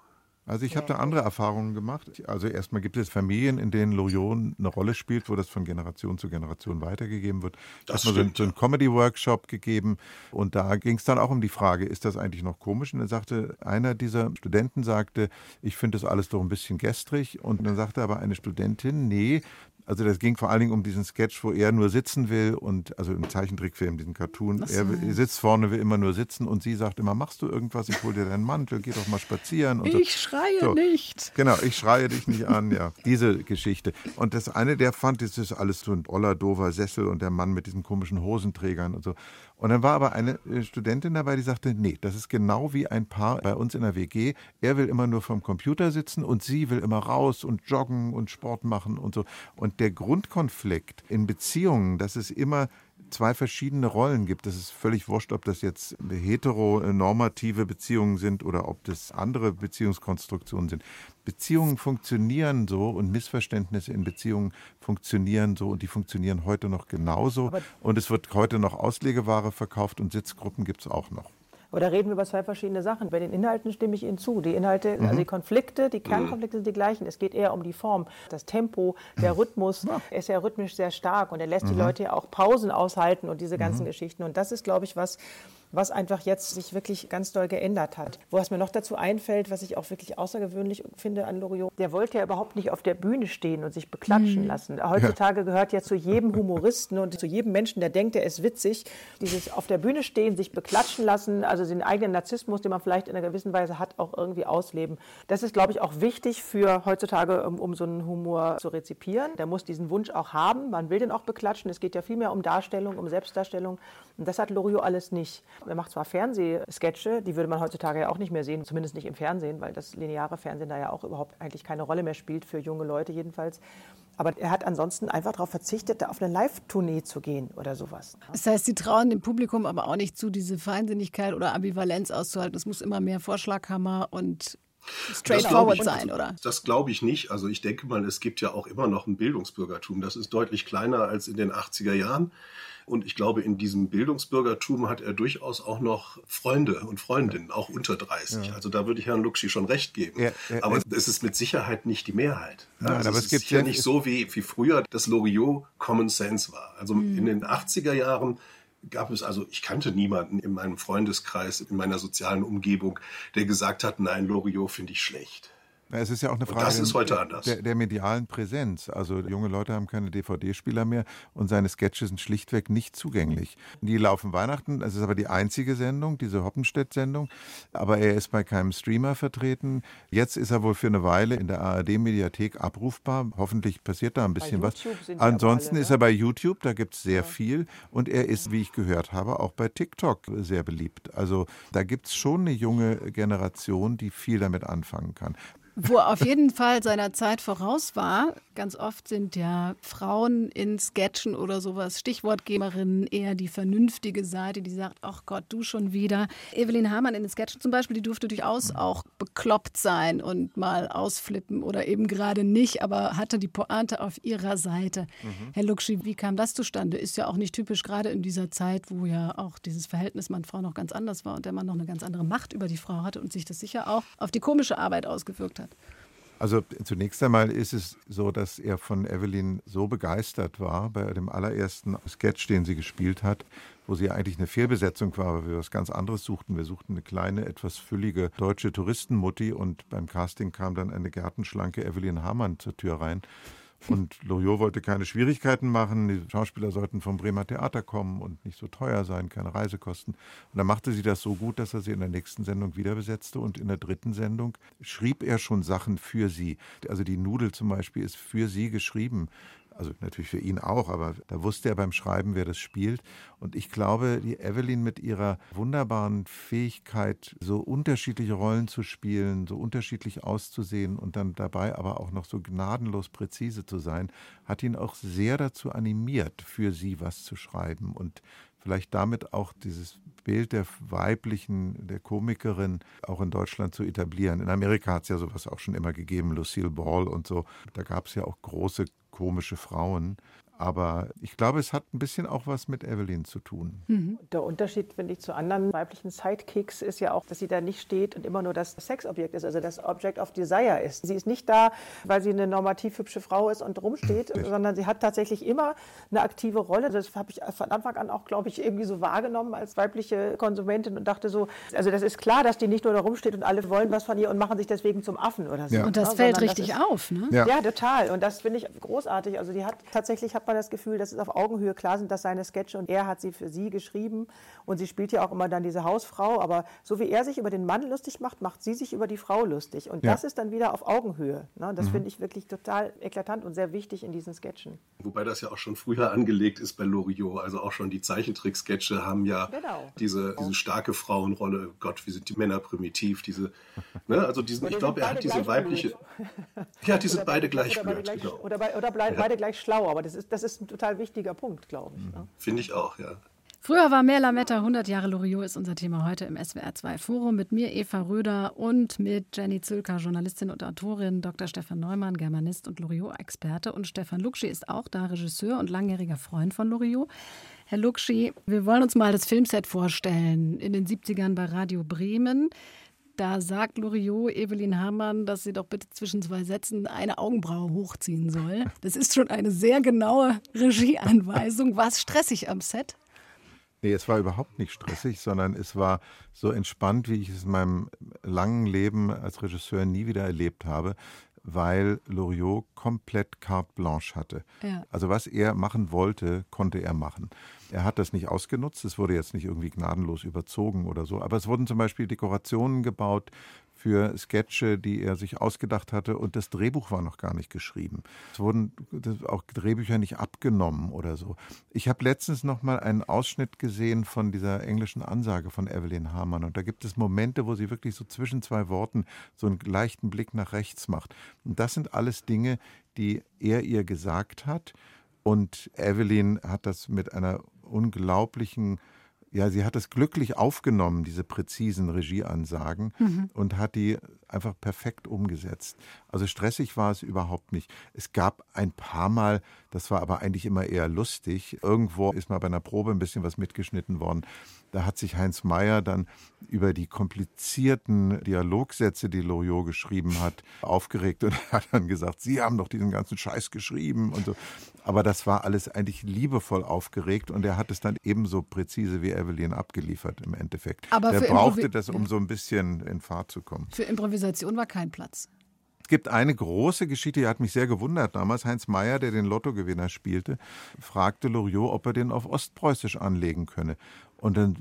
Also ich habe da andere Erfahrungen gemacht. Also erstmal gibt es Familien, in denen Loriot eine Rolle spielt, wo das von Generation zu Generation weitergegeben wird. Das hat man so, so einen Comedy-Workshop gegeben und da ging es dann auch um die Frage, ist das eigentlich noch komisch? Und dann sagte einer dieser Studenten sagte, ich finde das alles doch ein bisschen gestrig. Und dann sagte aber eine Studentin, nee, also das ging vor allen Dingen um diesen Sketch, wo er nur sitzen will und also im Zeichentrickfilm, diesen Cartoon. So. Er sitzt vorne, will immer nur sitzen und sie sagt immer, machst du irgendwas? Ich hol dir deinen Mantel, geh doch mal spazieren. ich so. schreie so. nicht. Genau, ich schreie dich nicht an, ja. Diese Geschichte. Und das eine, der fand, das ist alles so ein oller, doofer Sessel und der Mann mit diesen komischen Hosenträgern und so. Und dann war aber eine äh, Studentin dabei, die sagte, nee, das ist genau wie ein Paar bei uns in der WG. Er will immer nur vom Computer sitzen und sie will immer raus und joggen und Sport machen und so. Und der Grundkonflikt in Beziehungen, dass es immer zwei verschiedene Rollen gibt. Das ist völlig wurscht, ob das jetzt heteronormative Beziehungen sind oder ob das andere Beziehungskonstruktionen sind. Beziehungen funktionieren so und Missverständnisse in Beziehungen funktionieren so und die funktionieren heute noch genauso. Aber und es wird heute noch Auslegeware verkauft und Sitzgruppen gibt es auch noch. Oder reden wir über zwei verschiedene Sachen. Bei den Inhalten stimme ich Ihnen zu. Die Inhalte, mhm. also die Konflikte, die Kernkonflikte sind die gleichen. Es geht eher um die Form, das Tempo, der Rhythmus. Ja. Er ist ja rhythmisch sehr stark und er lässt mhm. die Leute ja auch Pausen aushalten und diese ganzen mhm. Geschichten. Und das ist, glaube ich, was, was einfach jetzt sich wirklich ganz doll geändert hat. Was mir noch dazu einfällt, was ich auch wirklich außergewöhnlich finde an Loriot, der wollte ja überhaupt nicht auf der Bühne stehen und sich beklatschen mhm. lassen. Heutzutage ja. gehört ja zu jedem Humoristen und zu jedem Menschen, der denkt, er ist witzig, dieses auf der Bühne stehen, sich beklatschen lassen, also den eigenen Narzissmus, den man vielleicht in einer gewissen Weise hat, auch irgendwie ausleben. Das ist, glaube ich, auch wichtig für heutzutage, um, um so einen Humor zu rezipieren. Der muss diesen Wunsch auch haben. Man will den auch beklatschen. Es geht ja viel mehr um Darstellung, um Selbstdarstellung. Und das hat Loriot alles nicht. Er macht zwar Fernsehsketche, die würde man heutzutage ja auch nicht mehr sehen, zumindest nicht im Fernsehen, weil das lineare Fernsehen da ja auch überhaupt eigentlich keine Rolle mehr spielt, für junge Leute jedenfalls. Aber er hat ansonsten einfach darauf verzichtet, da auf eine Live-Tournee zu gehen oder sowas. Das heißt, Sie trauen dem Publikum aber auch nicht zu, diese Feinsinnigkeit oder Ambivalenz auszuhalten. Es muss immer mehr Vorschlaghammer und straightforward sein, oder? Das glaube ich nicht. Also ich denke mal, es gibt ja auch immer noch ein Bildungsbürgertum. Das ist deutlich kleiner als in den 80er Jahren. Und ich glaube, in diesem Bildungsbürgertum hat er durchaus auch noch Freunde und Freundinnen, auch unter 30. Ja. Also da würde ich Herrn Luxi schon recht geben. Ja, ja, aber es ist mit Sicherheit nicht die Mehrheit. Nein, also aber es, es gibt ja nicht so wie, wie früher das Loriot Common Sense war. Also mhm. in den 80er Jahren gab es also, ich kannte niemanden in meinem Freundeskreis, in meiner sozialen Umgebung, der gesagt hat, nein, Loriot finde ich schlecht. Es ist ja auch eine Frage der, der, medialen Präsenz. Also junge Leute haben keine DVD-Spieler mehr und seine Sketches sind schlichtweg nicht zugänglich. Die laufen Weihnachten, es ist aber die einzige Sendung, diese Hoppenstedt-Sendung, aber er ist bei keinem Streamer vertreten. Jetzt ist er wohl für eine Weile in der ARD-Mediathek abrufbar. Hoffentlich passiert da ein bisschen was. Ansonsten alle, ist er bei YouTube, da gibt es sehr ja. viel und er ist, wie ich gehört habe, auch bei TikTok sehr beliebt. Also da gibt es schon eine junge Generation, die viel damit anfangen kann. Wo er auf jeden Fall seiner Zeit voraus war. Ganz oft sind ja Frauen in Sketchen oder sowas Stichwortgeberinnen eher die vernünftige Seite, die sagt, ach Gott, du schon wieder. Evelyn Hamann in den Sketchen zum Beispiel, die durfte durchaus auch bekloppt sein und mal ausflippen oder eben gerade nicht, aber hatte die Pointe auf ihrer Seite. Mhm. Herr Luxi, wie kam das zustande? Ist ja auch nicht typisch, gerade in dieser Zeit, wo ja auch dieses Verhältnis Mann-Frau noch ganz anders war und der Mann noch eine ganz andere Macht über die Frau hatte und sich das sicher auch auf die komische Arbeit ausgewirkt hat hat? Also zunächst einmal ist es so, dass er von Evelyn so begeistert war bei dem allerersten Sketch, den sie gespielt hat, wo sie eigentlich eine Fehlbesetzung war, weil wir was ganz anderes suchten. Wir suchten eine kleine, etwas füllige deutsche Touristenmutti und beim Casting kam dann eine gärtenschlanke Evelyn Hamann zur Tür rein. Und Loriot wollte keine Schwierigkeiten machen. Die Schauspieler sollten vom Bremer Theater kommen und nicht so teuer sein, keine Reisekosten. Und dann machte sie das so gut, dass er sie in der nächsten Sendung wieder besetzte. Und in der dritten Sendung schrieb er schon Sachen für sie. Also die Nudel zum Beispiel ist für sie geschrieben. Also natürlich für ihn auch, aber da wusste er beim Schreiben, wer das spielt. Und ich glaube, die Evelyn mit ihrer wunderbaren Fähigkeit, so unterschiedliche Rollen zu spielen, so unterschiedlich auszusehen und dann dabei aber auch noch so gnadenlos präzise zu sein, hat ihn auch sehr dazu animiert, für sie was zu schreiben und vielleicht damit auch dieses Bild der weiblichen, der Komikerin auch in Deutschland zu etablieren. In Amerika hat es ja sowas auch schon immer gegeben, Lucille Ball und so. Da gab es ja auch große komische Frauen. Aber ich glaube, es hat ein bisschen auch was mit Evelyn zu tun. Mhm. Der Unterschied, finde ich, zu anderen weiblichen Sidekicks ist ja auch, dass sie da nicht steht und immer nur das Sexobjekt ist, also das Object of Desire ist. Sie ist nicht da, weil sie eine normativ hübsche Frau ist und rumsteht, Richtig. sondern sie hat tatsächlich immer eine aktive Rolle. Das habe ich von Anfang an auch, glaube ich, irgendwie so wahrgenommen als weibliche Konsumentin und dachte so, also das ist klar, dass die nicht nur da rumsteht und alle wollen was von ihr und machen sich deswegen zum Affen oder so. Ja. Und das ja, fällt richtig das ist, auf, ne? Ja. ja, total. Und das finde ich großartig. Also die hat tatsächlich, hat man das Gefühl, dass es auf Augenhöhe klar sind, dass seine Sketche und er hat sie für sie geschrieben und sie spielt ja auch immer dann diese Hausfrau, aber so wie er sich über den Mann lustig macht, macht sie sich über die Frau lustig und ja. das ist dann wieder auf Augenhöhe. Ne? Das mhm. finde ich wirklich total eklatant und sehr wichtig in diesen Sketchen. Wobei das ja auch schon früher angelegt ist bei Loriot, also auch schon die Zeichentrick-Sketche haben ja genau. diese, diese starke Frauenrolle, Gott, wie sind die Männer primitiv, diese, ne? also diesen, ich glaube, er hat diese weibliche, ja, die sind beide gleich oder, blöd, genau. oder, bei, oder beide gleich schlau, aber das ist, das ist ein total wichtiger Punkt, glaube ich. Ne? Finde ich auch, ja. Früher war mehr Lametta, 100 Jahre Loriot ist unser Thema heute im SWR2 Forum mit mir, Eva Röder und mit Jenny Zülker, Journalistin und Autorin, Dr. Stefan Neumann, Germanist und Loriot-Experte und Stefan Luxi ist auch da, Regisseur und langjähriger Freund von Loriot. Herr Luxi, wir wollen uns mal das Filmset vorstellen in den 70ern bei Radio Bremen. Da sagt Loriot Evelyn Hamann, dass sie doch bitte zwischen zwei Sätzen eine Augenbraue hochziehen soll. Das ist schon eine sehr genaue Regieanweisung. War es stressig am Set? Nee, es war überhaupt nicht stressig, sondern es war so entspannt, wie ich es in meinem langen Leben als Regisseur nie wieder erlebt habe, weil Loriot komplett carte blanche hatte. Ja. Also was er machen wollte, konnte er machen. Er hat das nicht ausgenutzt. Es wurde jetzt nicht irgendwie gnadenlos überzogen oder so. Aber es wurden zum Beispiel Dekorationen gebaut für Sketche, die er sich ausgedacht hatte und das Drehbuch war noch gar nicht geschrieben. Es wurden auch Drehbücher nicht abgenommen oder so. Ich habe letztens noch mal einen Ausschnitt gesehen von dieser englischen Ansage von Evelyn Hamann und da gibt es Momente, wo sie wirklich so zwischen zwei Worten so einen leichten Blick nach rechts macht. Und das sind alles Dinge, die er ihr gesagt hat und Evelyn hat das mit einer unglaublichen ja, sie hat es glücklich aufgenommen, diese präzisen Regieansagen, mhm. und hat die einfach perfekt umgesetzt. Also stressig war es überhaupt nicht. Es gab ein paar Mal, das war aber eigentlich immer eher lustig, irgendwo ist mal bei einer Probe ein bisschen was mitgeschnitten worden. Da hat sich Heinz Meyer dann über die komplizierten Dialogsätze, die Loriot geschrieben hat, aufgeregt und hat dann gesagt, Sie haben doch diesen ganzen Scheiß geschrieben und so. Aber das war alles eigentlich liebevoll aufgeregt und er hat es dann ebenso präzise wie Evelyn abgeliefert im Endeffekt. Aber Der brauchte Improvi das, um so ein bisschen in Fahrt zu kommen. Für Improvisation war kein Platz. Es gibt eine große Geschichte, die hat mich sehr gewundert damals. Heinz Meyer, der den Lottogewinner spielte, fragte Loriot, ob er den auf Ostpreußisch anlegen könne. Und dann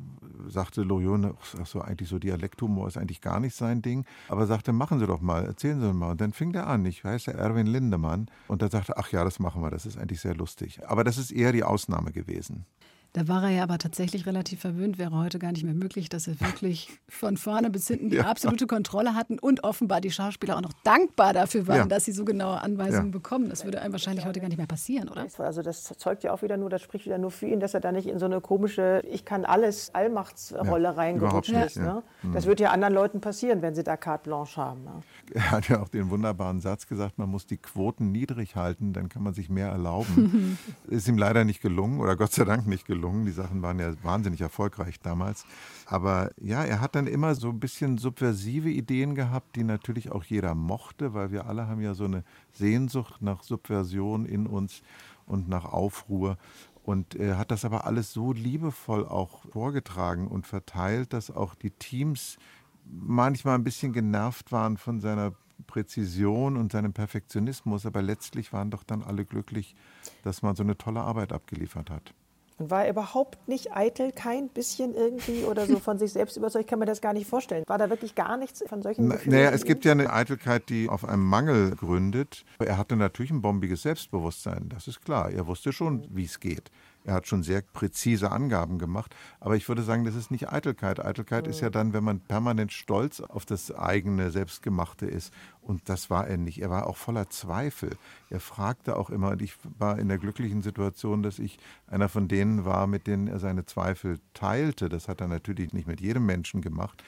sagte Loriot, ach so, eigentlich so Dialekthumor ist eigentlich gar nicht sein Ding. Aber sagte, machen Sie doch mal, erzählen Sie mal. Und dann fing der an, ich heiße Erwin Lindemann. Und dann sagte, ach ja, das machen wir, das ist eigentlich sehr lustig. Aber das ist eher die Ausnahme gewesen. Da war er ja aber tatsächlich relativ verwöhnt, wäre heute gar nicht mehr möglich, dass er wirklich von vorne bis hinten die ja. absolute Kontrolle hatten und offenbar die Schauspieler auch noch dankbar dafür waren, ja. dass sie so genaue Anweisungen ja. bekommen. Das würde einem wahrscheinlich heute gar nicht mehr passieren, oder? Also das zeugt ja auch wieder nur, das spricht wieder nur für ihn, dass er da nicht in so eine komische Ich kann alles Allmachtsrolle reingerutscht ist. Ne? Mhm. Das wird ja anderen Leuten passieren, wenn sie da carte blanche haben. Ne? Er hat ja auch den wunderbaren Satz gesagt, man muss die Quoten niedrig halten, dann kann man sich mehr erlauben. ist ihm leider nicht gelungen oder Gott sei Dank nicht gelungen gelungen. Die Sachen waren ja wahnsinnig erfolgreich damals. Aber ja, er hat dann immer so ein bisschen subversive Ideen gehabt, die natürlich auch jeder mochte, weil wir alle haben ja so eine Sehnsucht nach Subversion in uns und nach Aufruhr. Und er hat das aber alles so liebevoll auch vorgetragen und verteilt, dass auch die Teams manchmal ein bisschen genervt waren von seiner Präzision und seinem Perfektionismus, aber letztlich waren doch dann alle glücklich, dass man so eine tolle Arbeit abgeliefert hat. Und war er überhaupt nicht eitel, kein bisschen irgendwie oder so von sich selbst überzeugt? Ich kann mir das gar nicht vorstellen. War da wirklich gar nichts von solchen Na, Naja, es gibt ja eine Eitelkeit, die auf einem Mangel gründet. Er hatte natürlich ein bombiges Selbstbewusstsein, das ist klar. Er wusste schon, wie es geht. Er hat schon sehr präzise Angaben gemacht. Aber ich würde sagen, das ist nicht Eitelkeit. Eitelkeit mhm. ist ja dann, wenn man permanent stolz auf das eigene Selbstgemachte ist. Und das war er nicht. Er war auch voller Zweifel. Er fragte auch immer, und ich war in der glücklichen Situation, dass ich einer von denen war, mit denen er seine Zweifel teilte. Das hat er natürlich nicht mit jedem Menschen gemacht.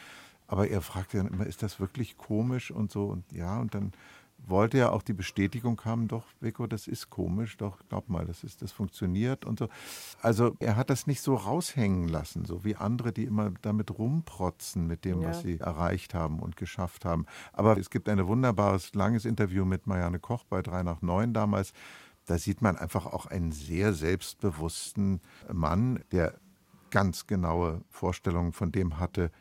Aber er fragte dann immer, ist das wirklich komisch und so? Und ja, und dann wollte ja auch die Bestätigung haben, doch, Vico, das ist komisch, doch, glaub mal, das ist, das funktioniert und so. Also er hat das nicht so raushängen lassen, so wie andere, die immer damit rumprotzen mit dem, ja. was sie erreicht haben und geschafft haben. Aber es gibt ein wunderbares, langes Interview mit Marianne Koch bei 3 nach 9 damals. Da sieht man einfach auch einen sehr selbstbewussten Mann, der ganz genaue Vorstellungen von dem hatte,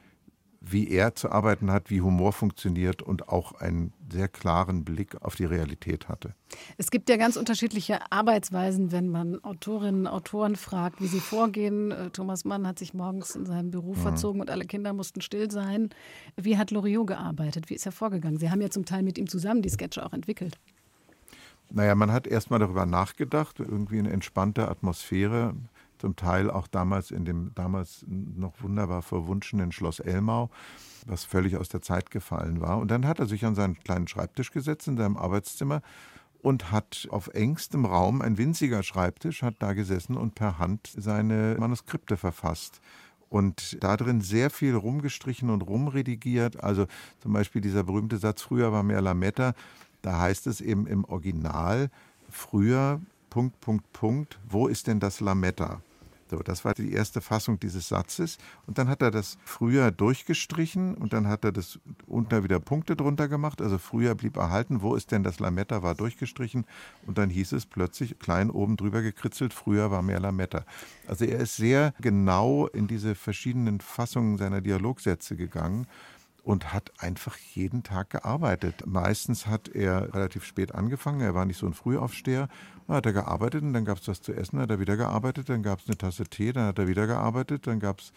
wie er zu arbeiten hat, wie Humor funktioniert und auch einen sehr klaren Blick auf die Realität hatte. Es gibt ja ganz unterschiedliche Arbeitsweisen, wenn man Autorinnen und Autoren fragt, wie sie vorgehen. Äh, Thomas Mann hat sich morgens in seinem Büro mhm. verzogen und alle Kinder mussten still sein. Wie hat Loriot gearbeitet? Wie ist er vorgegangen? Sie haben ja zum Teil mit ihm zusammen die Sketche auch entwickelt. Naja, man hat erst mal darüber nachgedacht, irgendwie eine entspannte Atmosphäre zum Teil auch damals in dem damals noch wunderbar verwunschenen Schloss Elmau, was völlig aus der Zeit gefallen war. Und dann hat er sich an seinen kleinen Schreibtisch gesetzt in seinem Arbeitszimmer und hat auf engstem Raum, ein winziger Schreibtisch, hat da gesessen und per Hand seine Manuskripte verfasst und da drin sehr viel rumgestrichen und rumredigiert. Also zum Beispiel dieser berühmte Satz, früher war mehr Lametta, da heißt es eben im Original, früher, Punkt, Punkt, Punkt, wo ist denn das Lametta? So, das war die erste Fassung dieses Satzes. Und dann hat er das früher durchgestrichen und dann hat er das unter wieder Punkte drunter gemacht. Also früher blieb erhalten, wo ist denn das Lametta, war durchgestrichen. Und dann hieß es plötzlich klein oben drüber gekritzelt, früher war mehr Lametta. Also er ist sehr genau in diese verschiedenen Fassungen seiner Dialogsätze gegangen und hat einfach jeden Tag gearbeitet. Meistens hat er relativ spät angefangen, er war nicht so ein Frühaufsteher. Dann hat er gearbeitet und dann gab es was zu essen, dann hat er wieder gearbeitet, dann gab es eine Tasse Tee, dann hat er wieder gearbeitet, dann gab es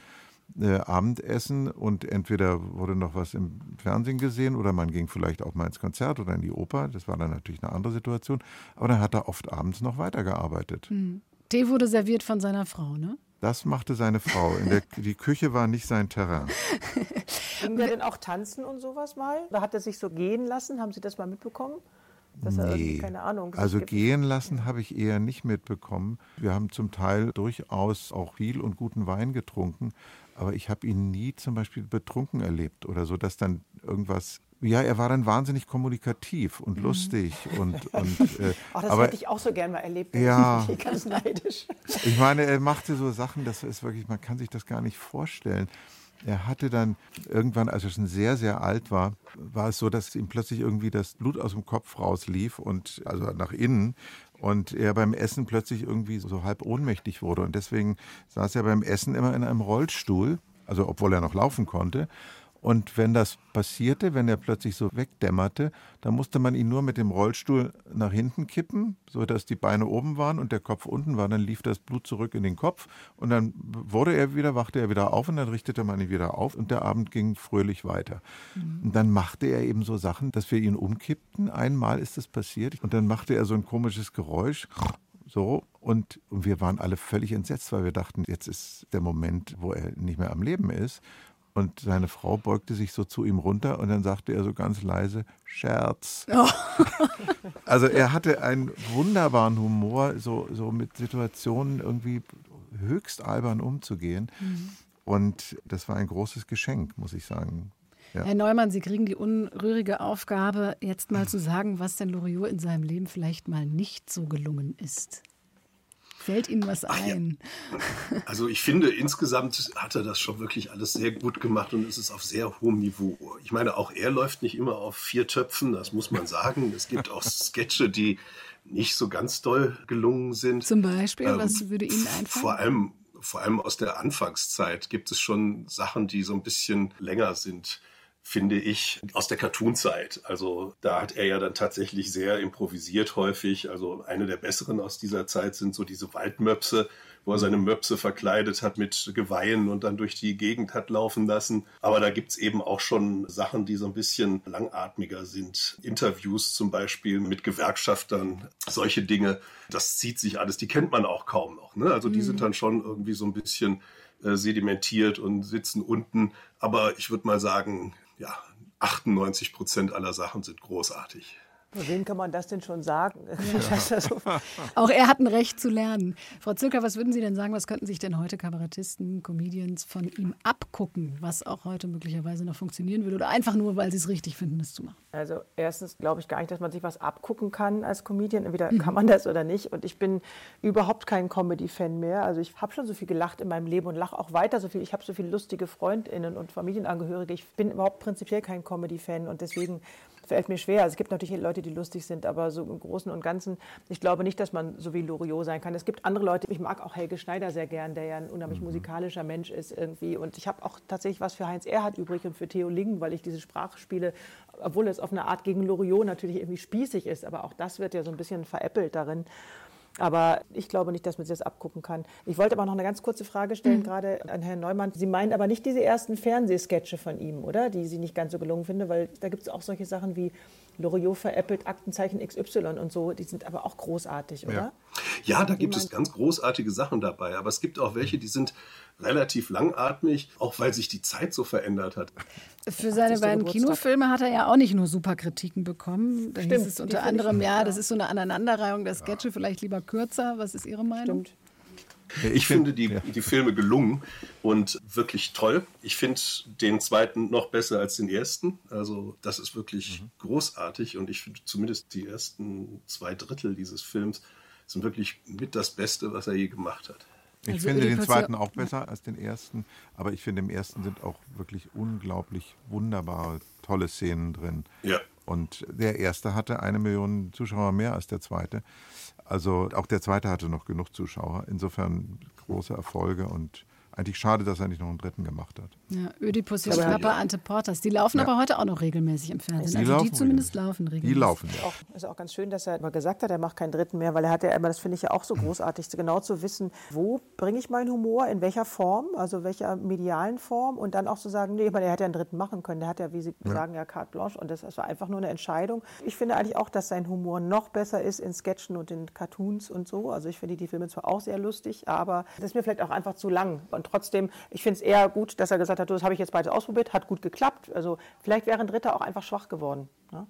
äh, Abendessen und entweder wurde noch was im Fernsehen gesehen oder man ging vielleicht auch mal ins Konzert oder in die Oper. Das war dann natürlich eine andere Situation. Aber dann hat er oft abends noch weitergearbeitet. Mhm. Tee wurde serviert von seiner Frau, ne? Das machte seine Frau. Der, die Küche war nicht sein Terrain. Ging der denn auch tanzen und sowas mal? Oder hat er sich so gehen lassen? Haben Sie das mal mitbekommen? Dass er irgendwie, keine Ahnung. Also gibt? gehen lassen habe ich eher nicht mitbekommen. Wir haben zum Teil durchaus auch viel und guten Wein getrunken, aber ich habe ihn nie zum Beispiel betrunken erlebt oder so, dass dann irgendwas. Ja, er war dann wahnsinnig kommunikativ und lustig und, und äh, Ach, das aber hätte ich auch so gern mal erlebt. Ja. Ich ganz neidisch. ich meine, er machte so Sachen, das ist wirklich, man kann sich das gar nicht vorstellen. Er hatte dann irgendwann, als er schon sehr, sehr alt war, war es so, dass ihm plötzlich irgendwie das Blut aus dem Kopf rauslief und also nach innen und er beim Essen plötzlich irgendwie so halb ohnmächtig wurde. Und deswegen saß er beim Essen immer in einem Rollstuhl, also obwohl er noch laufen konnte. Und wenn das passierte, wenn er plötzlich so wegdämmerte, dann musste man ihn nur mit dem Rollstuhl nach hinten kippen, sodass die Beine oben waren und der Kopf unten war. Dann lief das Blut zurück in den Kopf und dann wurde er wieder, wachte er wieder auf und dann richtete man ihn wieder auf und der Abend ging fröhlich weiter. Und dann machte er eben so Sachen, dass wir ihn umkippten. Einmal ist das passiert und dann machte er so ein komisches Geräusch. So, und wir waren alle völlig entsetzt, weil wir dachten, jetzt ist der Moment, wo er nicht mehr am Leben ist. Und seine Frau beugte sich so zu ihm runter und dann sagte er so ganz leise, Scherz. Also er hatte einen wunderbaren Humor, so, so mit Situationen irgendwie höchst albern umzugehen. Und das war ein großes Geschenk, muss ich sagen. Ja. Herr Neumann, Sie kriegen die unrührige Aufgabe, jetzt mal zu sagen, was denn Loriot in seinem Leben vielleicht mal nicht so gelungen ist. Fällt Ihnen was ein? Also ich finde, insgesamt hat er das schon wirklich alles sehr gut gemacht und es ist auf sehr hohem Niveau. Ich meine, auch er läuft nicht immer auf vier Töpfen, das muss man sagen. Es gibt auch Sketche, die nicht so ganz doll gelungen sind. Zum Beispiel, Ähm, was würde Ihnen einfallen? Vor allem, vor allem aus der Anfangszeit gibt es schon Sachen, die so ein bisschen länger sind, finde ich, aus der Cartoon-Zeit. Also da hat er ja dann tatsächlich sehr improvisiert häufig. Also eine der besseren aus dieser Zeit sind so diese Waldmöpse, wo er seine Möpse verkleidet hat mit Geweihen und dann durch die Gegend hat laufen lassen. Aber da gibt's eben auch schon Sachen, die so ein bisschen langatmiger sind. Interviews zum Beispiel mit Gewerkschaftern, solche Dinge. Das zieht sich alles, die kennt man auch kaum noch. Ne? Also die sind dann schon irgendwie so ein bisschen äh, sedimentiert und sitzen unten. Aber ich würde mal sagen, ja, 98 Prozent aller Sachen sind großartig. Für wen kann man das denn schon sagen? Ja Auch er hat ein Recht zu lernen. Frau Zilker, was würden Sie denn sagen, was könnten sich denn heute Kabarettisten, Comedians von ihm abgucken, was auch heute möglicherweise noch funktionieren würde oder einfach nur, weil sie es richtig finden, das zu machen? Also erstens glaube ich gar nicht, dass man sich was abgucken kann als Comedian. Entweder kann man das oder nicht. Und ich bin überhaupt kein Comedy-Fan mehr. Also ich habe schon so viel gelacht in meinem Leben und lache auch weiter so viel. Ich habe so viele lustige Freundinnen und Familienangehörige. Ich bin überhaupt prinzipiell kein Comedy-Fan und deswegen fällt mir schwer. Also es gibt natürlich Leute, die lustig sind, aber so im Großen und Ganzen, ich glaube nicht, dass man so wie Loriot sein kann. Es gibt andere Leute, ich mag auch Helge Schneider sehr gern, der ja ein unheimlich musikalischer Mensch ist irgendwie. Und ich habe auch tatsächlich was für Heinz Erhardt übrig und für Theo Lingen, weil ich diese Sprache spiele, obwohl es auf eine Art gegen Loriot natürlich irgendwie spießig ist, aber auch das wird ja so ein bisschen veräppelt darin. Aber ich glaube nicht, dass man sich das abgucken kann. Ich wollte aber noch eine ganz kurze Frage stellen, gerade an Herrn Neumann. Sie meinen aber nicht diese ersten Fernsehsketche von ihm, oder? Die Sie nicht ganz so gelungen finden, weil da gibt es auch solche Sachen wie Loriot veräppelt Aktenzeichen XY und so. Die sind aber auch großartig, oder? Ja, da gibt es ganz großartige Sachen dabei, aber es gibt auch welche, die sind relativ langatmig, auch weil sich die Zeit so verändert hat. Für seine 80. beiden Geburtstag. Kinofilme hat er ja auch nicht nur super Kritiken bekommen. Da hieß Stimmt, es die unter anderem, ja, ja. das ist so eine Aneinanderreihung der Sketche, vielleicht lieber kürzer. Was ist Ihre Meinung? Stimmt. Ich finde die, die Filme gelungen und wirklich toll. Ich finde den zweiten noch besser als den ersten. Also das ist wirklich großartig und ich finde zumindest die ersten zwei Drittel dieses Films sind wirklich mit das Beste, was er je gemacht hat. Ich Also finde den zweiten auch besser als den ersten, aber ich finde im ersten sind auch wirklich unglaublich wunderbare, tolle Szenen drin. Ja. Und der erste hatte eine Million Zuschauer mehr als der zweite. Also auch der zweite hatte noch genug Zuschauer. Insofern große Erfolge und eigentlich schade, dass er nicht noch einen dritten gemacht hat. Ja, Ödipus, Aber- Schnapper, Ante Portas. Die laufen Ja. aber heute auch noch regelmäßig im Fernsehen. Die also laufen die zumindest regelmäßig. laufen regelmäßig. Die laufen, ja. Auch, ist auch ganz schön, dass er immer gesagt hat, er macht keinen dritten mehr, weil er hat ja immer, das finde ich ja auch so großartig, genau zu wissen, wo bringe ich meinen Humor, in welcher Form, also welcher medialen Form und dann auch zu sagen, nee, ich meine, er hätte ja einen dritten machen können, der hat ja, wie Sie sagen, ja carte blanche und das, das war einfach nur eine Entscheidung. Ich finde eigentlich auch, dass sein Humor noch besser ist in Sketchen und in Cartoons und so, also ich finde die Filme zwar auch sehr lustig, aber das ist mir vielleicht auch einfach zu lang und trotzdem, ich finde es eher gut, dass er gesagt hat, du, das habe ich jetzt beides ausprobiert, hat gut geklappt, also vielleicht wäre ein dritter auch einfach schwach geworden. Ne?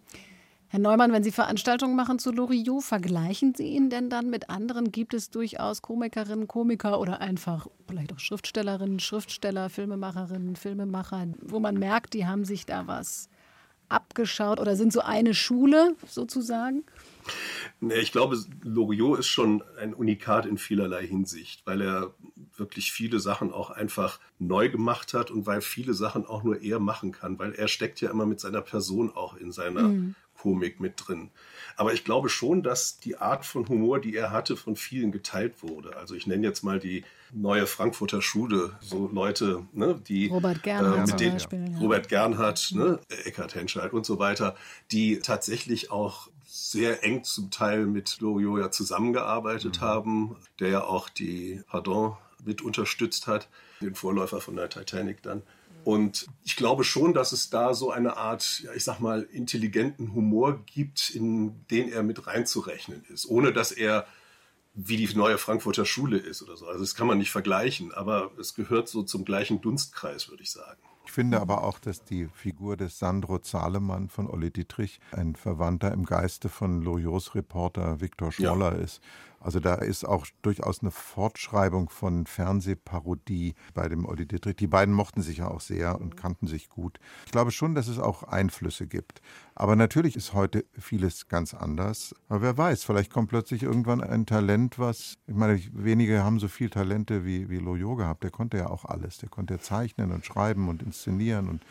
Herr Neumann, wenn Sie Veranstaltungen machen zu Loriot, vergleichen Sie ihn denn dann mit anderen? Gibt es durchaus Komikerinnen, Komiker oder einfach vielleicht auch Schriftstellerinnen, Schriftsteller, Filmemacherinnen, Filmemacher, wo man merkt, die haben sich da was abgeschaut oder sind so eine Schule sozusagen? Ich glaube, Loriot ist schon ein Unikat in vielerlei Hinsicht, weil er wirklich viele Sachen auch einfach neu gemacht hat und weil viele Sachen auch nur er machen kann, weil er steckt ja immer mit seiner Person auch in seiner mhm. Komik mit drin. Aber ich glaube schon, dass die Art von Humor, die er hatte, von vielen geteilt wurde. Also ich nenne jetzt mal die neue Frankfurter Schule, so Leute, ne, die Robert Gernhardt, äh, mit Beispiel, ja. Robert Gernhardt, ne, Eckhard Henscheid und so weiter, die tatsächlich auch sehr eng zum Teil mit Loriot ja zusammengearbeitet mhm. haben, der ja auch die Pardon mit unterstützt hat, den Vorläufer von der Titanic dann. Und ich glaube schon, dass es da so eine Art, ja, ich sag mal, intelligenten Humor gibt, in den er mit reinzurechnen ist, ohne dass er wie die neue Frankfurter Schule ist oder so. Also das kann man nicht vergleichen, aber es gehört so zum gleichen Dunstkreis, würde ich sagen. Ich finde aber auch, dass die Figur des Sandro Zahlemann von Olli Dietrich ein Verwandter im Geiste von Loriots Reporter Viktor Schmoller ja. ist. Also da ist auch durchaus eine Fortschreibung von Fernsehparodie bei dem Olli Dittrich. Die beiden mochten sich ja auch sehr und kannten sich gut. Ich glaube schon, dass es auch Einflüsse gibt. Aber natürlich ist heute vieles ganz anders. Aber wer weiß, vielleicht kommt plötzlich irgendwann ein Talent, was, ich meine, wenige haben so viel Talente wie, wie Loyo gehabt. Der konnte ja auch alles. Der konnte zeichnen und schreiben und inszenieren und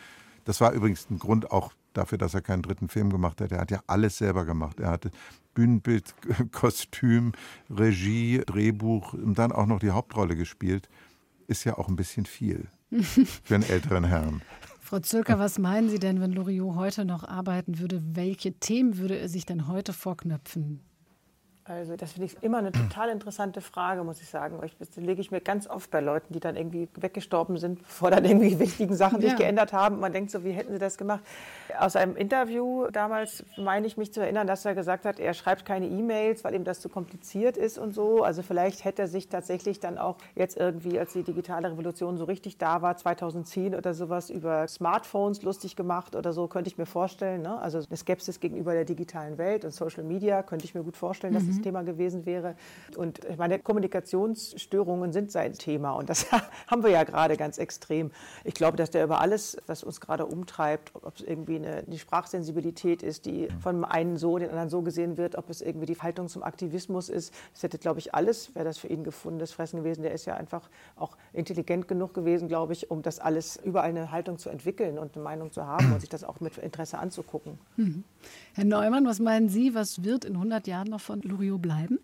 das war übrigens ein Grund auch dafür, dass er keinen dritten Film gemacht hat. Er hat ja alles selber gemacht. Er hatte Bühnenbild, Kostüm, Regie, Drehbuch und dann auch noch die Hauptrolle gespielt. Ist ja auch ein bisschen viel für einen älteren Herrn. Frau Zülker, was meinen Sie denn, wenn Loriot heute noch arbeiten würde? Welche Themen würde er sich denn heute vorknöpfen? Also das finde ich immer eine total interessante Frage, muss ich sagen. Das lege ich mir ganz oft bei Leuten, die dann irgendwie weggestorben sind, bevor dann irgendwie wichtigen Sachen sich geändert haben. Man denkt so, wie hätten sie das gemacht? Aus einem Interview damals meine ich mich zu erinnern, dass er gesagt hat, er schreibt keine E-Mails, weil ihm das zu kompliziert ist und so. Also vielleicht hätte er sich tatsächlich dann auch jetzt irgendwie, als die digitale Revolution so richtig da war, 2010 oder sowas, über Smartphones lustig gemacht oder so, könnte ich mir vorstellen. Ne? Also eine Skepsis gegenüber der digitalen Welt und Social Media könnte ich mir gut vorstellen, dass mhm. Das Thema gewesen wäre. Und ich meine, Kommunikationsstörungen sind sein Thema und das haben wir ja gerade ganz extrem. Ich glaube, dass der über alles, was uns gerade umtreibt, ob es irgendwie eine, die Sprachsensibilität ist, die von einem so, den anderen so gesehen wird, ob es irgendwie die Haltung zum Aktivismus ist, das hätte, glaube ich, alles, wäre das für ihn gefundenes Fressen gewesen. Der ist ja einfach auch intelligent genug gewesen, glaube ich, um das alles überall eine Haltung zu entwickeln und eine Meinung zu haben und sich das auch mit Interesse anzugucken. Mhm. Herr Neumann, was meinen Sie, was wird in 100 Jahren noch von Loriot bleiben?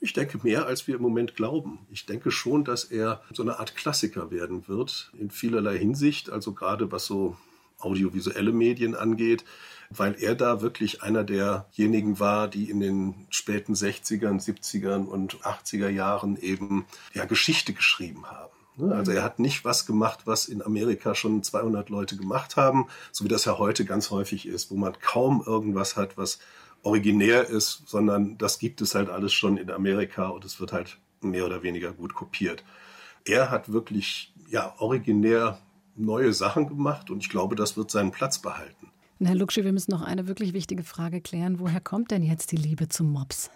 Ich denke mehr, als wir im Moment glauben. Ich denke schon, dass er so eine Art Klassiker werden wird, in vielerlei Hinsicht, also gerade was so audiovisuelle Medien angeht, weil er da wirklich einer derjenigen war, die in den späten 60ern, 70ern und 80er Jahren eben ja, Geschichte geschrieben haben. Ne? Also er hat nicht was gemacht, was in Amerika schon 200 Leute gemacht haben, so wie das ja heute ganz häufig ist, wo man kaum irgendwas hat, was originär ist, sondern das gibt es halt alles schon in Amerika und es wird halt mehr oder weniger gut kopiert. Er hat wirklich ja originär neue Sachen gemacht und ich glaube, das wird seinen Platz behalten. Herr Luxi, wir müssen noch eine wirklich wichtige Frage klären. Woher kommt denn jetzt die Liebe zum Mops?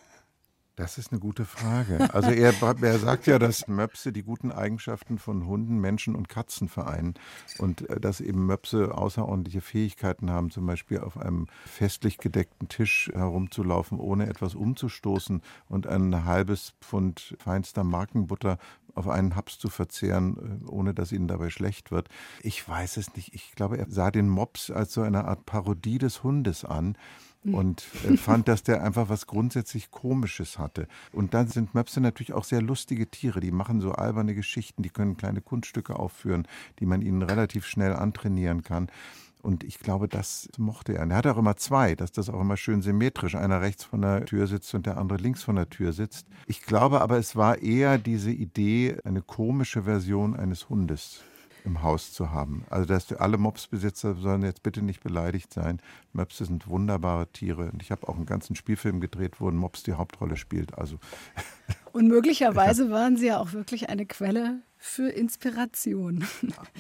Das ist eine gute Frage. Also er, er, sagt ja, dass Möpse die guten Eigenschaften von Hunden, Menschen und Katzen vereinen und äh, dass eben Möpse außerordentliche Fähigkeiten haben, zum Beispiel auf einem festlich gedeckten Tisch herumzulaufen, ohne etwas umzustoßen und ein halbes Pfund feinster Markenbutter auf einen Haps zu verzehren, äh, ohne dass ihnen dabei schlecht wird. Ich weiß es nicht. Ich glaube, er sah den Mops als so eine Art Parodie des Hundes an und äh, fand, dass der einfach was grundsätzlich Komisches hatte. Und dann sind Möpse natürlich auch sehr lustige Tiere. Die machen so alberne Geschichten, die können kleine Kunststücke aufführen, die man ihnen relativ schnell antrainieren kann. Und ich glaube, das mochte er. Und er hat auch immer zwei, dass das auch immer schön symmetrisch, einer rechts von der Tür sitzt und der andere links von der Tür sitzt. Ich glaube aber, es war eher diese Idee, eine komische Version eines Hundes im Haus zu haben. Also dass alle Mopsbesitzer sollen jetzt bitte nicht beleidigt sein. Möpse sind wunderbare Tiere. Und ich habe auch einen ganzen Spielfilm gedreht, wo ein Mops die Hauptrolle spielt. Also Und möglicherweise waren Sie ja auch wirklich eine Quelle für Inspiration.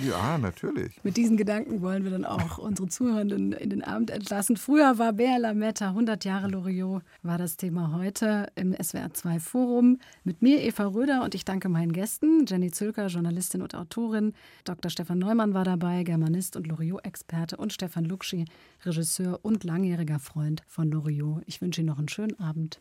Ja, natürlich. Mit diesen Gedanken wollen wir dann auch unsere Zuhörenden in den Abend entlassen. Früher war Bär Lametta, 100 Jahre Loriot, war das Thema heute im SWR2 Forum. Mit mir Eva Röder und ich danke meinen Gästen. Jenny Zülker, Journalistin und Autorin. Dr. Stefan Neumann war dabei, Germanist und Loriot-Experte. Und Stefan Luxi, Regisseur und langjähriger Freund von Loriot. Ich wünsche Ihnen noch einen schönen Abend.